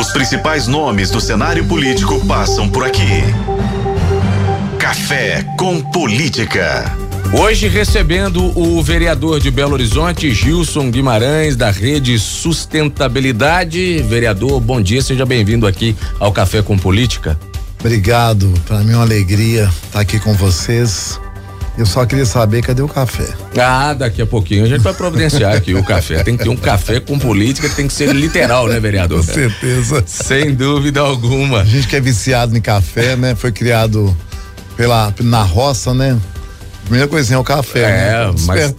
Os principais nomes do cenário político passam por aqui. Café com Política. Hoje recebendo o vereador de Belo Horizonte, Gilson Guimarães, da Rede Sustentabilidade. Vereador, bom dia, seja bem-vindo aqui ao Café com Política. Obrigado, para mim é uma alegria estar aqui com vocês. Eu só queria saber cadê o café. Ah, daqui a pouquinho a gente vai providenciar aqui o café. Tem que ter um café com política, tem que ser literal, né, vereador? Com certeza. Sem dúvida alguma. A gente que é viciado em café, né? Foi criado pela na roça, né? Primeira coisinha é o café, é, né? Mas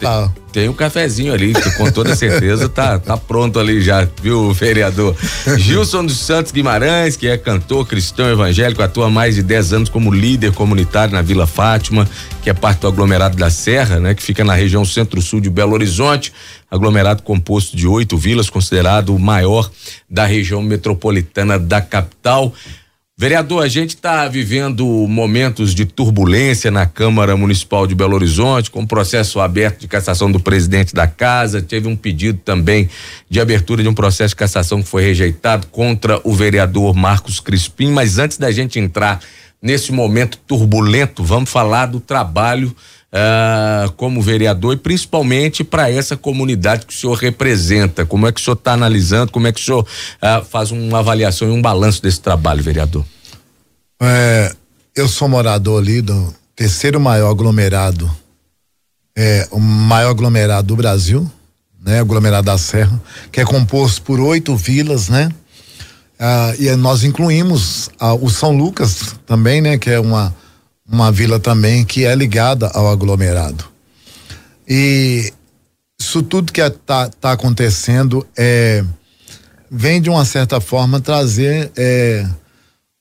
tem, um cafezinho ali, que com toda certeza tá, tá pronto ali já, viu, vereador? Gilson dos Santos Guimarães, que é cantor cristão evangélico, atua há mais de 10 anos como líder comunitário na Vila Fátima, que é parte do aglomerado da Serra, né? Que fica na região centro-sul de Belo Horizonte, aglomerado composto de oito vilas, considerado o maior da região metropolitana da capital. Vereador, a gente está vivendo momentos de turbulência na Câmara Municipal de Belo Horizonte, com processo aberto de cassação do presidente da casa. Teve um pedido também de abertura de um processo de cassação que foi rejeitado contra o vereador Marcos Crispim. Mas antes da gente entrar nesse momento turbulento, vamos falar do trabalho uh, como vereador e principalmente para essa comunidade que o senhor representa. Como é que o senhor está analisando? Como é que o senhor uh, faz uma avaliação e um balanço desse trabalho, vereador? É, eu sou morador ali do terceiro maior aglomerado, é, o maior aglomerado do Brasil, né? Aglomerado da Serra, que é composto por oito vilas, né? Ah, e nós incluímos ah, o São Lucas também, né? Que é uma uma vila também que é ligada ao aglomerado. E isso tudo que está tá acontecendo é vem de uma certa forma trazer é,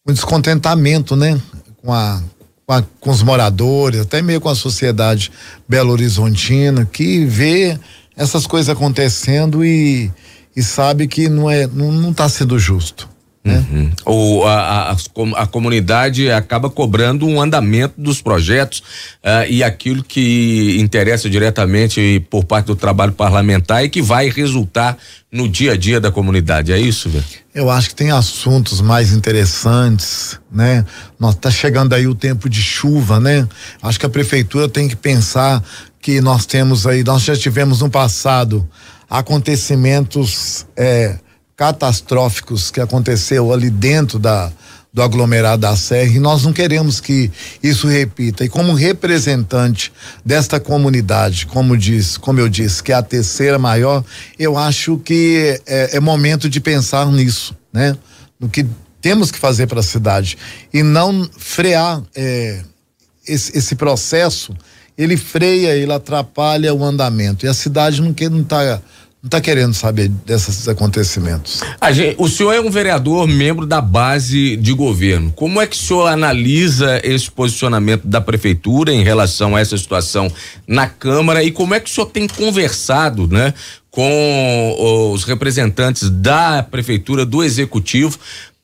um descontentamento, né, com a, com a, com os moradores, até meio com a sociedade belo horizontina que vê essas coisas acontecendo e, e sabe que não é não, não tá sendo justo. Né? Uhum. Ou a, a, a, comunidade acaba cobrando um andamento dos projetos uh, e aquilo que interessa diretamente por parte do trabalho parlamentar e que vai resultar no dia a dia da comunidade. É isso, velho? Eu acho que tem assuntos mais interessantes, né? Nós tá chegando aí o tempo de chuva, né? Acho que a prefeitura tem que pensar que nós temos aí, nós já tivemos no passado acontecimentos eh, catastróficos que aconteceu ali dentro da do aglomerado da Serra e nós não queremos que isso repita. E como representante desta comunidade, como diz, como eu disse, que é a terceira maior, eu acho que é, é momento de pensar nisso, né? No que temos que fazer para a cidade e não frear é, esse, esse processo. Ele freia, ele atrapalha o andamento e a cidade não quer não está não está querendo saber desses acontecimentos. Gente, o senhor é um vereador, membro da base de governo. Como é que o senhor analisa esse posicionamento da prefeitura em relação a essa situação na Câmara e como é que o senhor tem conversado, né, com os representantes da prefeitura, do executivo,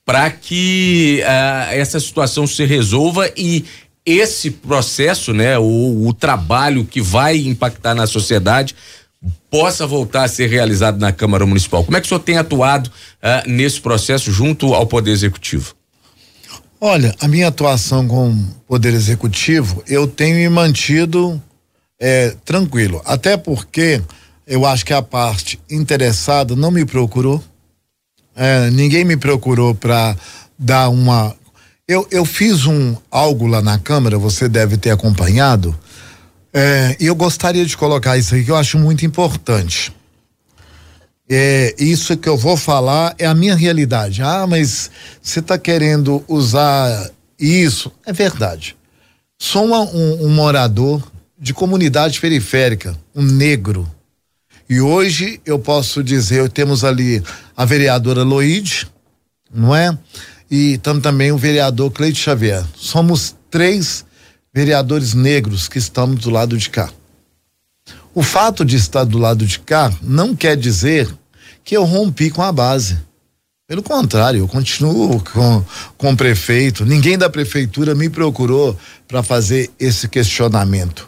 para que uh, essa situação se resolva e esse processo, né, o, o trabalho que vai impactar na sociedade possa voltar a ser realizado na Câmara Municipal. Como é que o senhor tem atuado uh, nesse processo junto ao Poder Executivo? Olha, a minha atuação com o Poder Executivo, eu tenho me mantido é, tranquilo. Até porque eu acho que a parte interessada não me procurou. É, ninguém me procurou para dar uma. Eu, eu fiz um algo lá na Câmara, você deve ter acompanhado, é, eu gostaria de colocar isso aí que eu acho muito importante. É, isso que eu vou falar é a minha realidade. Ah, mas você está querendo usar isso? É verdade. Sou uma, um, um morador de comunidade periférica, um negro. E hoje eu posso dizer, temos ali a vereadora Loide, não é? E também o vereador Cleide Xavier. Somos três vereadores negros que estamos do lado de cá. O fato de estar do lado de cá não quer dizer que eu rompi com a base. Pelo contrário, eu continuo com, com o prefeito. Ninguém da prefeitura me procurou para fazer esse questionamento.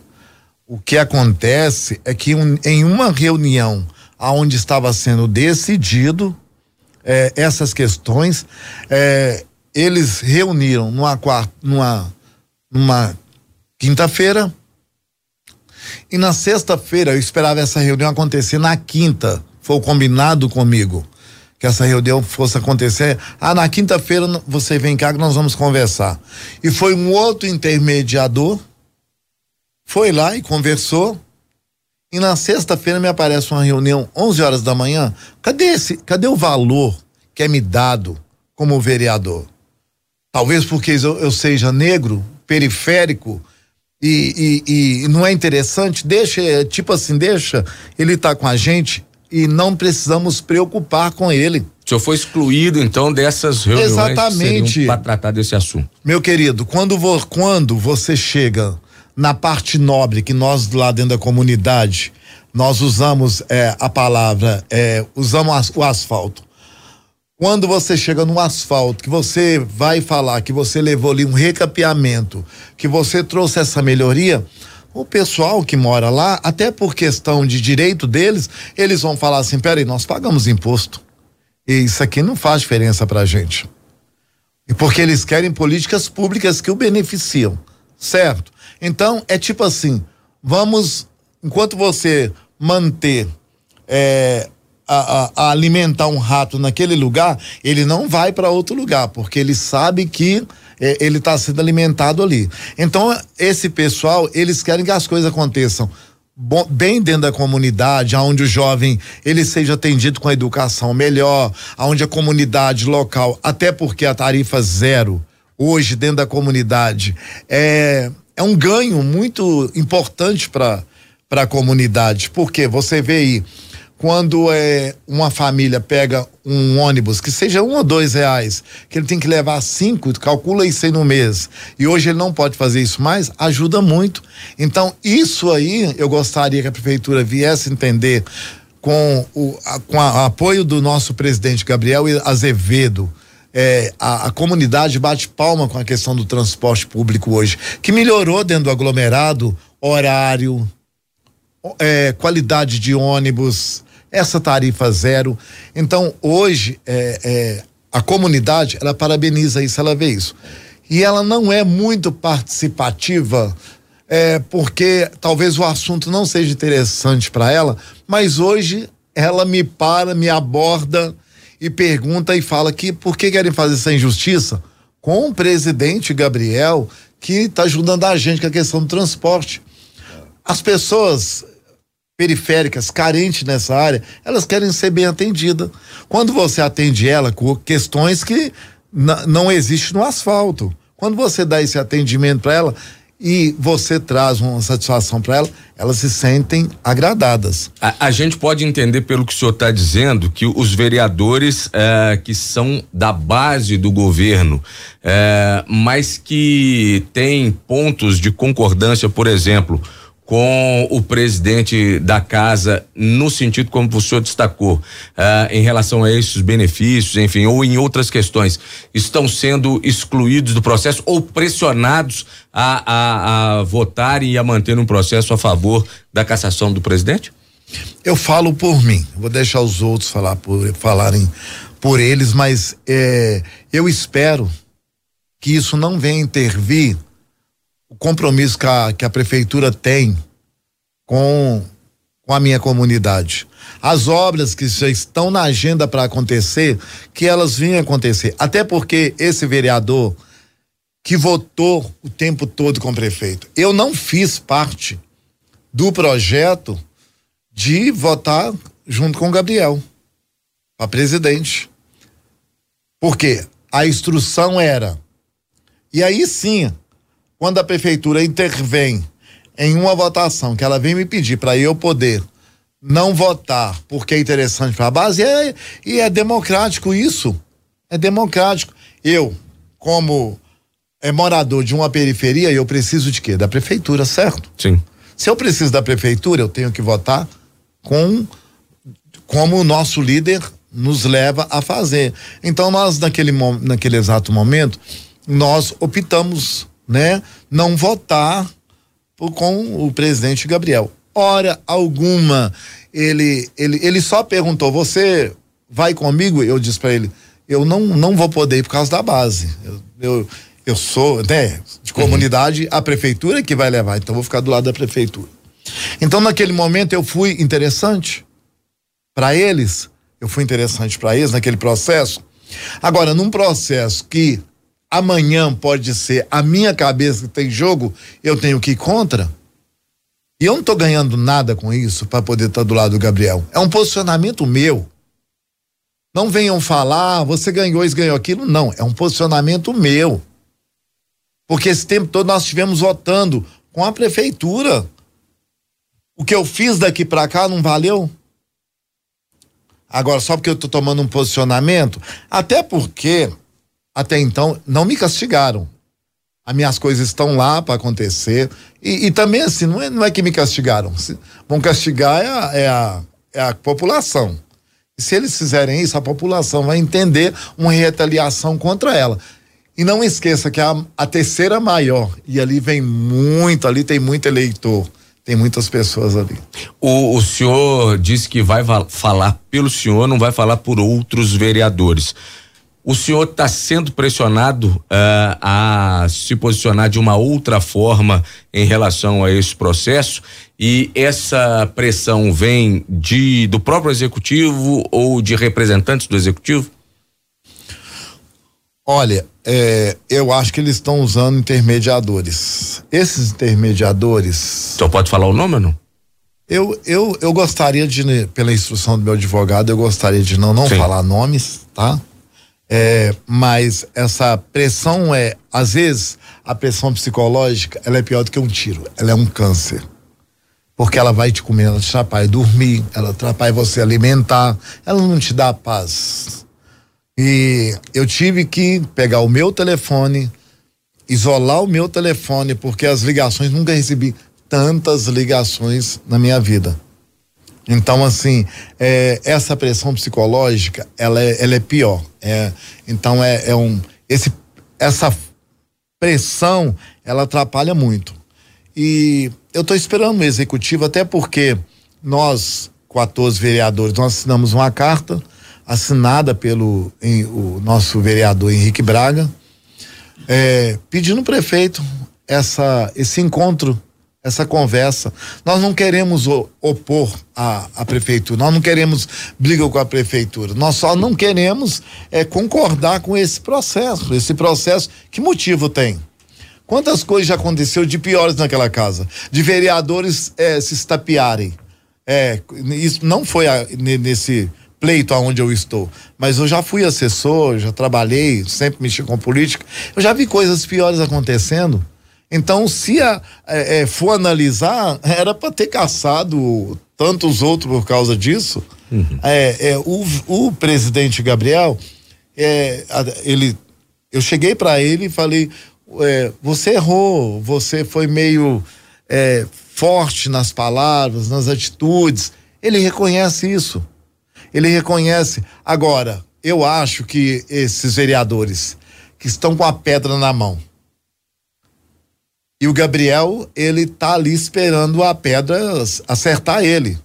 O que acontece é que um, em uma reunião aonde estava sendo decidido é, essas questões. É, eles reuniram numa numa, numa quinta-feira. E na sexta-feira eu esperava essa reunião acontecer na quinta. Foi combinado comigo que essa reunião fosse acontecer. Ah, na quinta-feira você vem cá que nós vamos conversar. E foi um outro intermediador, foi lá e conversou. E na sexta-feira me aparece uma reunião, 11 horas da manhã. Cadê esse? Cadê o valor que é me dado como vereador? Talvez porque eu, eu seja negro, periférico e, e, e, não é interessante. Deixa, tipo assim, deixa ele tá com a gente e não precisamos preocupar com ele. O senhor foi excluído então dessas reuniões Exatamente. para tratar desse assunto. Meu querido, quando, vo, quando você chega na parte nobre que nós lá dentro da comunidade nós usamos é, a palavra, é, usamos as, o asfalto. Quando você chega no asfalto, que você vai falar que você levou ali um recapeamento, que você trouxe essa melhoria, o pessoal que mora lá, até por questão de direito deles, eles vão falar assim: peraí, nós pagamos imposto. E isso aqui não faz diferença pra gente. E porque eles querem políticas públicas que o beneficiam, certo? Então, é tipo assim: vamos, enquanto você manter é, a, a, alimentar um rato naquele lugar, ele não vai para outro lugar, porque ele sabe que é, ele está sendo alimentado ali. Então, esse pessoal, eles querem que as coisas aconteçam bom, bem dentro da comunidade, onde o jovem ele seja atendido com a educação melhor, onde a comunidade local, até porque a tarifa zero hoje dentro da comunidade é, é um ganho muito importante para para a comunidade, porque você vê aí quando é uma família pega um ônibus que seja um ou dois reais, que ele tem que levar cinco, calcula isso aí no mês, e hoje ele não pode fazer isso mais, ajuda muito. Então, isso aí eu gostaria que a prefeitura viesse entender com o a, com o apoio do nosso presidente Gabriel Azevedo. É, a, a, comunidade bate palma com a questão do transporte público hoje, que melhorou dentro do aglomerado, horário, é, qualidade de ônibus, essa tarifa zero. Então, hoje, é, é, a comunidade, ela parabeniza isso, ela vê isso. E ela não é muito participativa, é, porque talvez o assunto não seja interessante para ela, mas hoje ela me para, me aborda e pergunta e fala que por que querem fazer essa injustiça com o presidente Gabriel, que está ajudando a gente com a questão do transporte. As pessoas periféricas, carentes nessa área, elas querem ser bem atendidas. Quando você atende ela com questões que não existem no asfalto, quando você dá esse atendimento para ela e você traz uma satisfação para ela, elas se sentem agradadas. A, a, gente pode entender pelo que o senhor está dizendo que os vereadores eh, que são da base do governo, eh, mas que têm pontos de concordância, por exemplo, com o presidente da casa no sentido como o senhor destacou uh, em relação a esses benefícios, enfim, ou em outras questões, estão sendo excluídos do processo ou pressionados a, a, a votarem e a manter um processo a favor da cassação do presidente? Eu falo por mim, vou deixar os outros falar por, falarem por eles, mas é, eu espero que isso não venha intervir o compromisso que a, que a prefeitura tem com, com a minha comunidade. As obras que já estão na agenda para acontecer, que elas venham acontecer. Até porque esse vereador que votou o tempo todo com o prefeito, eu não fiz parte do projeto de votar junto com o Gabriel para presidente. Porque a instrução era. E aí sim, quando a prefeitura intervém em uma votação que ela vem me pedir para eu poder não votar porque é interessante para a base, é, e é democrático isso. É democrático. Eu, como é morador de uma periferia, eu preciso de quê? Da prefeitura, certo? Sim. Se eu preciso da prefeitura, eu tenho que votar com como o nosso líder nos leva a fazer. Então nós naquele naquele exato momento nós optamos né, não votar com o presidente Gabriel. Hora alguma, ele, ele, ele só perguntou: você vai comigo? Eu disse para ele, eu não, não vou poder ir por causa da base. Eu, eu, eu sou, né, de comunidade, uhum. a prefeitura que vai levar, então vou ficar do lado da prefeitura. Então, naquele momento, eu fui interessante para eles, eu fui interessante para eles naquele processo. Agora, num processo que amanhã pode ser a minha cabeça que tem jogo, eu tenho que ir contra. E eu não estou ganhando nada com isso para poder estar tá do lado do Gabriel. É um posicionamento meu. Não venham falar, ah, você ganhou isso, ganhou aquilo. Não, é um posicionamento meu. Porque esse tempo todo nós estivemos votando com a prefeitura. O que eu fiz daqui para cá não valeu? Agora, só porque eu tô tomando um posicionamento, até porque até então não me castigaram. As minhas coisas estão lá para acontecer. E, e, também, assim, não é, não é que me castigaram. Se, vão castigar é a, é, a, é a população. E se eles fizerem isso, a população vai entender uma retaliação contra ela. E não esqueça que a, a terceira maior, e ali vem muito, ali tem muito eleitor tem muitas pessoas ali. O, o senhor disse que vai falar pelo senhor, não vai falar por outros vereadores. O senhor está sendo pressionado uh, a se posicionar de uma outra forma em relação a esse processo e essa pressão vem de do próprio executivo ou de representantes do executivo? Olha, é, eu acho que eles estão usando intermediadores. Esses intermediadores. Só pode falar o nome ou não? Eu, eu, eu gostaria de, pela instrução do meu advogado, eu gostaria de não, não falar nomes, tá? É, mas essa pressão é, às vezes, a pressão psicológica, ela é pior do que um tiro, ela é um câncer. Porque ela vai te comer, ela te atrapalha dormir, ela atrapalha você alimentar, ela não te dá paz. E eu tive que pegar o meu telefone, isolar o meu telefone, porque as ligações, nunca recebi tantas ligações na minha vida. Então, assim, é, essa pressão psicológica, ela é, ela é pior. É, então, é, é um. Esse, essa pressão, ela atrapalha muito. E eu estou esperando o executivo, até porque nós, 14 vereadores, nós assinamos uma carta assinada pelo em, o nosso vereador Henrique Braga, é, pedindo ao prefeito essa, esse encontro, essa conversa. Nós não queremos opor a, a prefeitura, nós não queremos briga com a prefeitura, nós só não queremos é, concordar com esse processo. Esse processo, que motivo tem? Quantas coisas já aconteceu de piores naquela casa? De vereadores é, se estapearem. É, isso não foi a, nesse pleito aonde eu estou. Mas eu já fui assessor, já trabalhei, sempre mexi com política. Eu já vi coisas piores acontecendo. Então, se a, é, é, for analisar, era para ter caçado tantos outros por causa disso. Uhum. É, é, o, o presidente Gabriel, é, ele, eu cheguei para ele e falei: é, você errou, você foi meio é, forte nas palavras, nas atitudes. Ele reconhece isso ele reconhece. Agora, eu acho que esses vereadores que estão com a pedra na mão e o Gabriel, ele tá ali esperando a pedra acertar ele.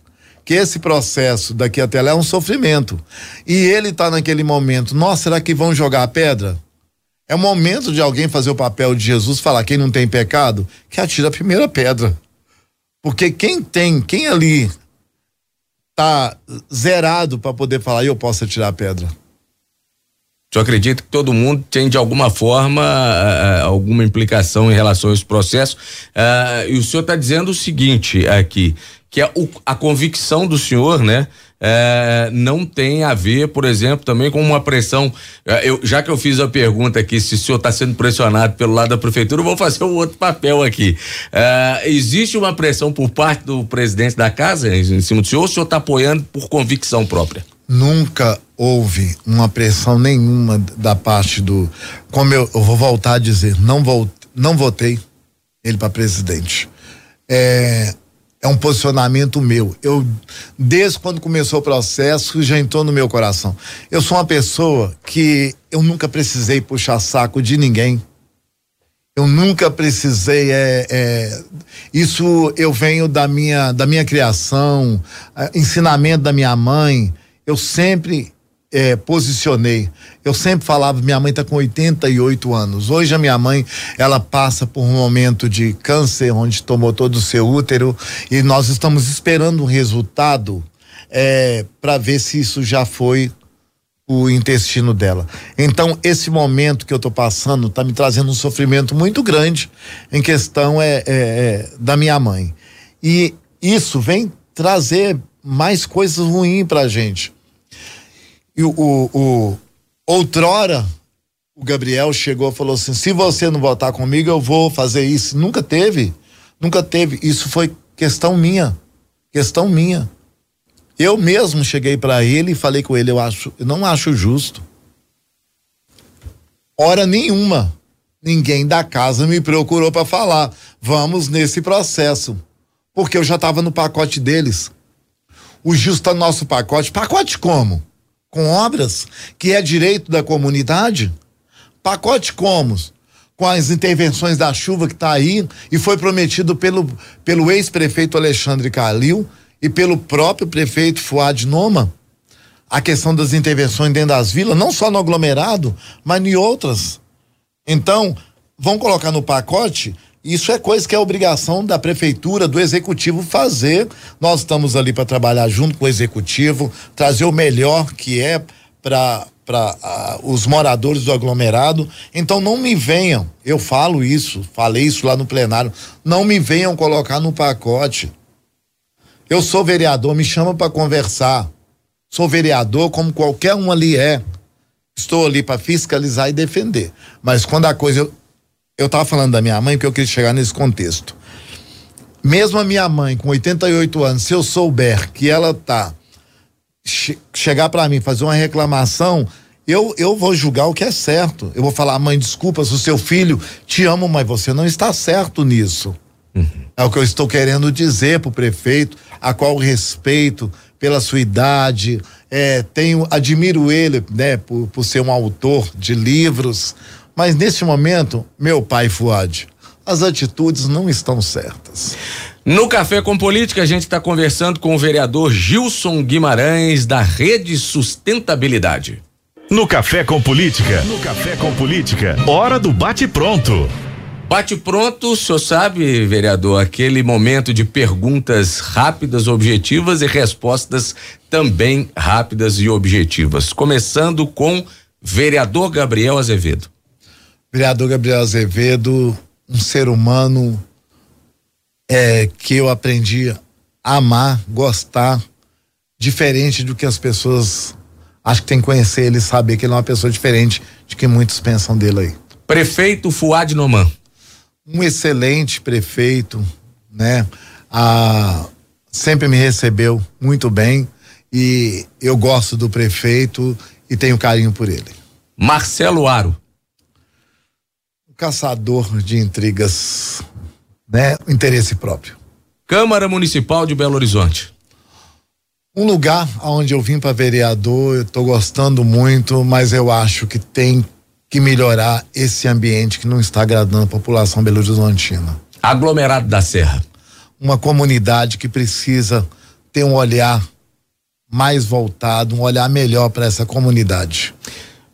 Que esse processo daqui até lá é um sofrimento. E ele tá naquele momento, nossa, será que vão jogar a pedra? É o momento de alguém fazer o papel de Jesus, falar quem não tem pecado, que atira a primeira pedra. Porque quem tem, quem ali tá zerado para poder falar, eu posso tirar a pedra. Eu acredito que todo mundo tem de alguma forma uh, alguma implicação em relação a esse processo. Uh, e o senhor está dizendo o seguinte aqui, que a, a convicção do senhor, né, é, não tem a ver, por exemplo, também com uma pressão. É, eu, já que eu fiz a pergunta aqui se o senhor está sendo pressionado pelo lado da prefeitura, eu vou fazer um outro papel aqui. É, existe uma pressão por parte do presidente da casa em cima do senhor ou o senhor está apoiando por convicção própria? Nunca houve uma pressão nenhuma da parte do. Como eu, eu vou voltar a dizer, não, volt, não votei ele para presidente. É, é um posicionamento meu. Eu, desde quando começou o processo, já entrou no meu coração. Eu sou uma pessoa que eu nunca precisei puxar saco de ninguém. Eu nunca precisei, é, é, isso eu venho da minha, da minha criação, é, ensinamento da minha mãe. Eu sempre é, posicionei. Eu sempre falava, minha mãe está com 88 anos. Hoje a minha mãe, ela passa por um momento de câncer, onde tomou todo o seu útero, e nós estamos esperando um resultado é, para ver se isso já foi o intestino dela. Então, esse momento que eu estou passando está me trazendo um sofrimento muito grande em questão é, é, é, da minha mãe. E isso vem trazer mais coisas ruins para a gente. E o, o, o, outrora, o Gabriel chegou e falou assim: se você não votar comigo, eu vou fazer isso. Nunca teve. Nunca teve. Isso foi questão minha. Questão minha. Eu mesmo cheguei para ele e falei com ele: eu acho, eu não acho justo. Hora nenhuma. Ninguém da casa me procurou para falar. Vamos nesse processo. Porque eu já estava no pacote deles. O justo está no nosso pacote. Pacote como? Com obras, que é direito da comunidade? Pacote como? Com as intervenções da chuva que está aí e foi prometido pelo, pelo ex-prefeito Alexandre Calil e pelo próprio prefeito Fuad Noma. A questão das intervenções dentro das vilas, não só no aglomerado, mas em outras. Então, vão colocar no pacote isso é coisa que é obrigação da prefeitura, do executivo fazer. Nós estamos ali para trabalhar junto com o executivo, trazer o melhor que é para para uh, os moradores do aglomerado. Então não me venham, eu falo isso, falei isso lá no plenário, não me venham colocar no pacote. Eu sou vereador, me chama para conversar. Sou vereador como qualquer um ali é. Estou ali para fiscalizar e defender. Mas quando a coisa eu estava falando da minha mãe porque eu queria chegar nesse contexto. Mesmo a minha mãe com 88 anos, se eu souber que ela tá che chegar para mim fazer uma reclamação, eu, eu vou julgar o que é certo. Eu vou falar, mãe, desculpa se o seu filho te ama, mas você não está certo nisso. Uhum. É o que eu estou querendo dizer pro prefeito, a qual respeito pela sua idade, é, tenho, admiro ele, né, por, por ser um autor de livros, mas neste momento, meu pai Fuad, as atitudes não estão certas. No Café com Política, a gente está conversando com o vereador Gilson Guimarães, da Rede Sustentabilidade. No Café com Política. No Café com Política. Hora do bate-pronto. Bate pronto, o senhor sabe, vereador, aquele momento de perguntas rápidas, objetivas e respostas também rápidas e objetivas. Começando com vereador Gabriel Azevedo. Vereador Gabriel Azevedo, um ser humano é, que eu aprendi a amar, gostar, diferente do que as pessoas acho que tem que conhecer ele saber que ele é uma pessoa diferente de que muitos pensam dele aí. Prefeito Fuad Noman. Um excelente prefeito, né? Ah, sempre me recebeu muito bem e eu gosto do prefeito e tenho carinho por ele. Marcelo Aro caçador de intrigas, né? Interesse próprio. Câmara Municipal de Belo Horizonte. Um lugar onde eu vim para vereador, eu estou gostando muito, mas eu acho que tem que melhorar esse ambiente que não está agradando a população belo horizontina. Aglomerado da Serra. Uma comunidade que precisa ter um olhar mais voltado, um olhar melhor para essa comunidade.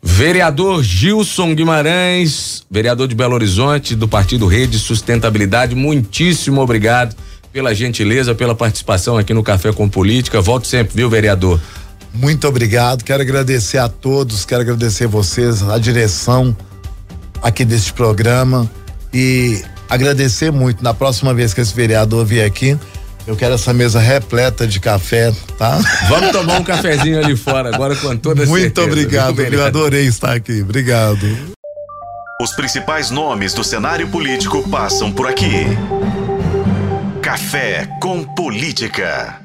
Vereador Gilson Guimarães, vereador de Belo Horizonte, do Partido Rede Sustentabilidade, muitíssimo obrigado pela gentileza, pela participação aqui no Café com Política. Volto sempre, viu, vereador? Muito obrigado. Quero agradecer a todos, quero agradecer vocês, a direção aqui deste programa e agradecer muito. Na próxima vez que esse vereador vier aqui, eu quero essa mesa repleta de café, tá? Vamos tomar um cafezinho ali fora agora com toda Muito certeza. obrigado, eu adorei estar aqui. Obrigado. Os principais nomes do cenário político passam por aqui. Café com Política.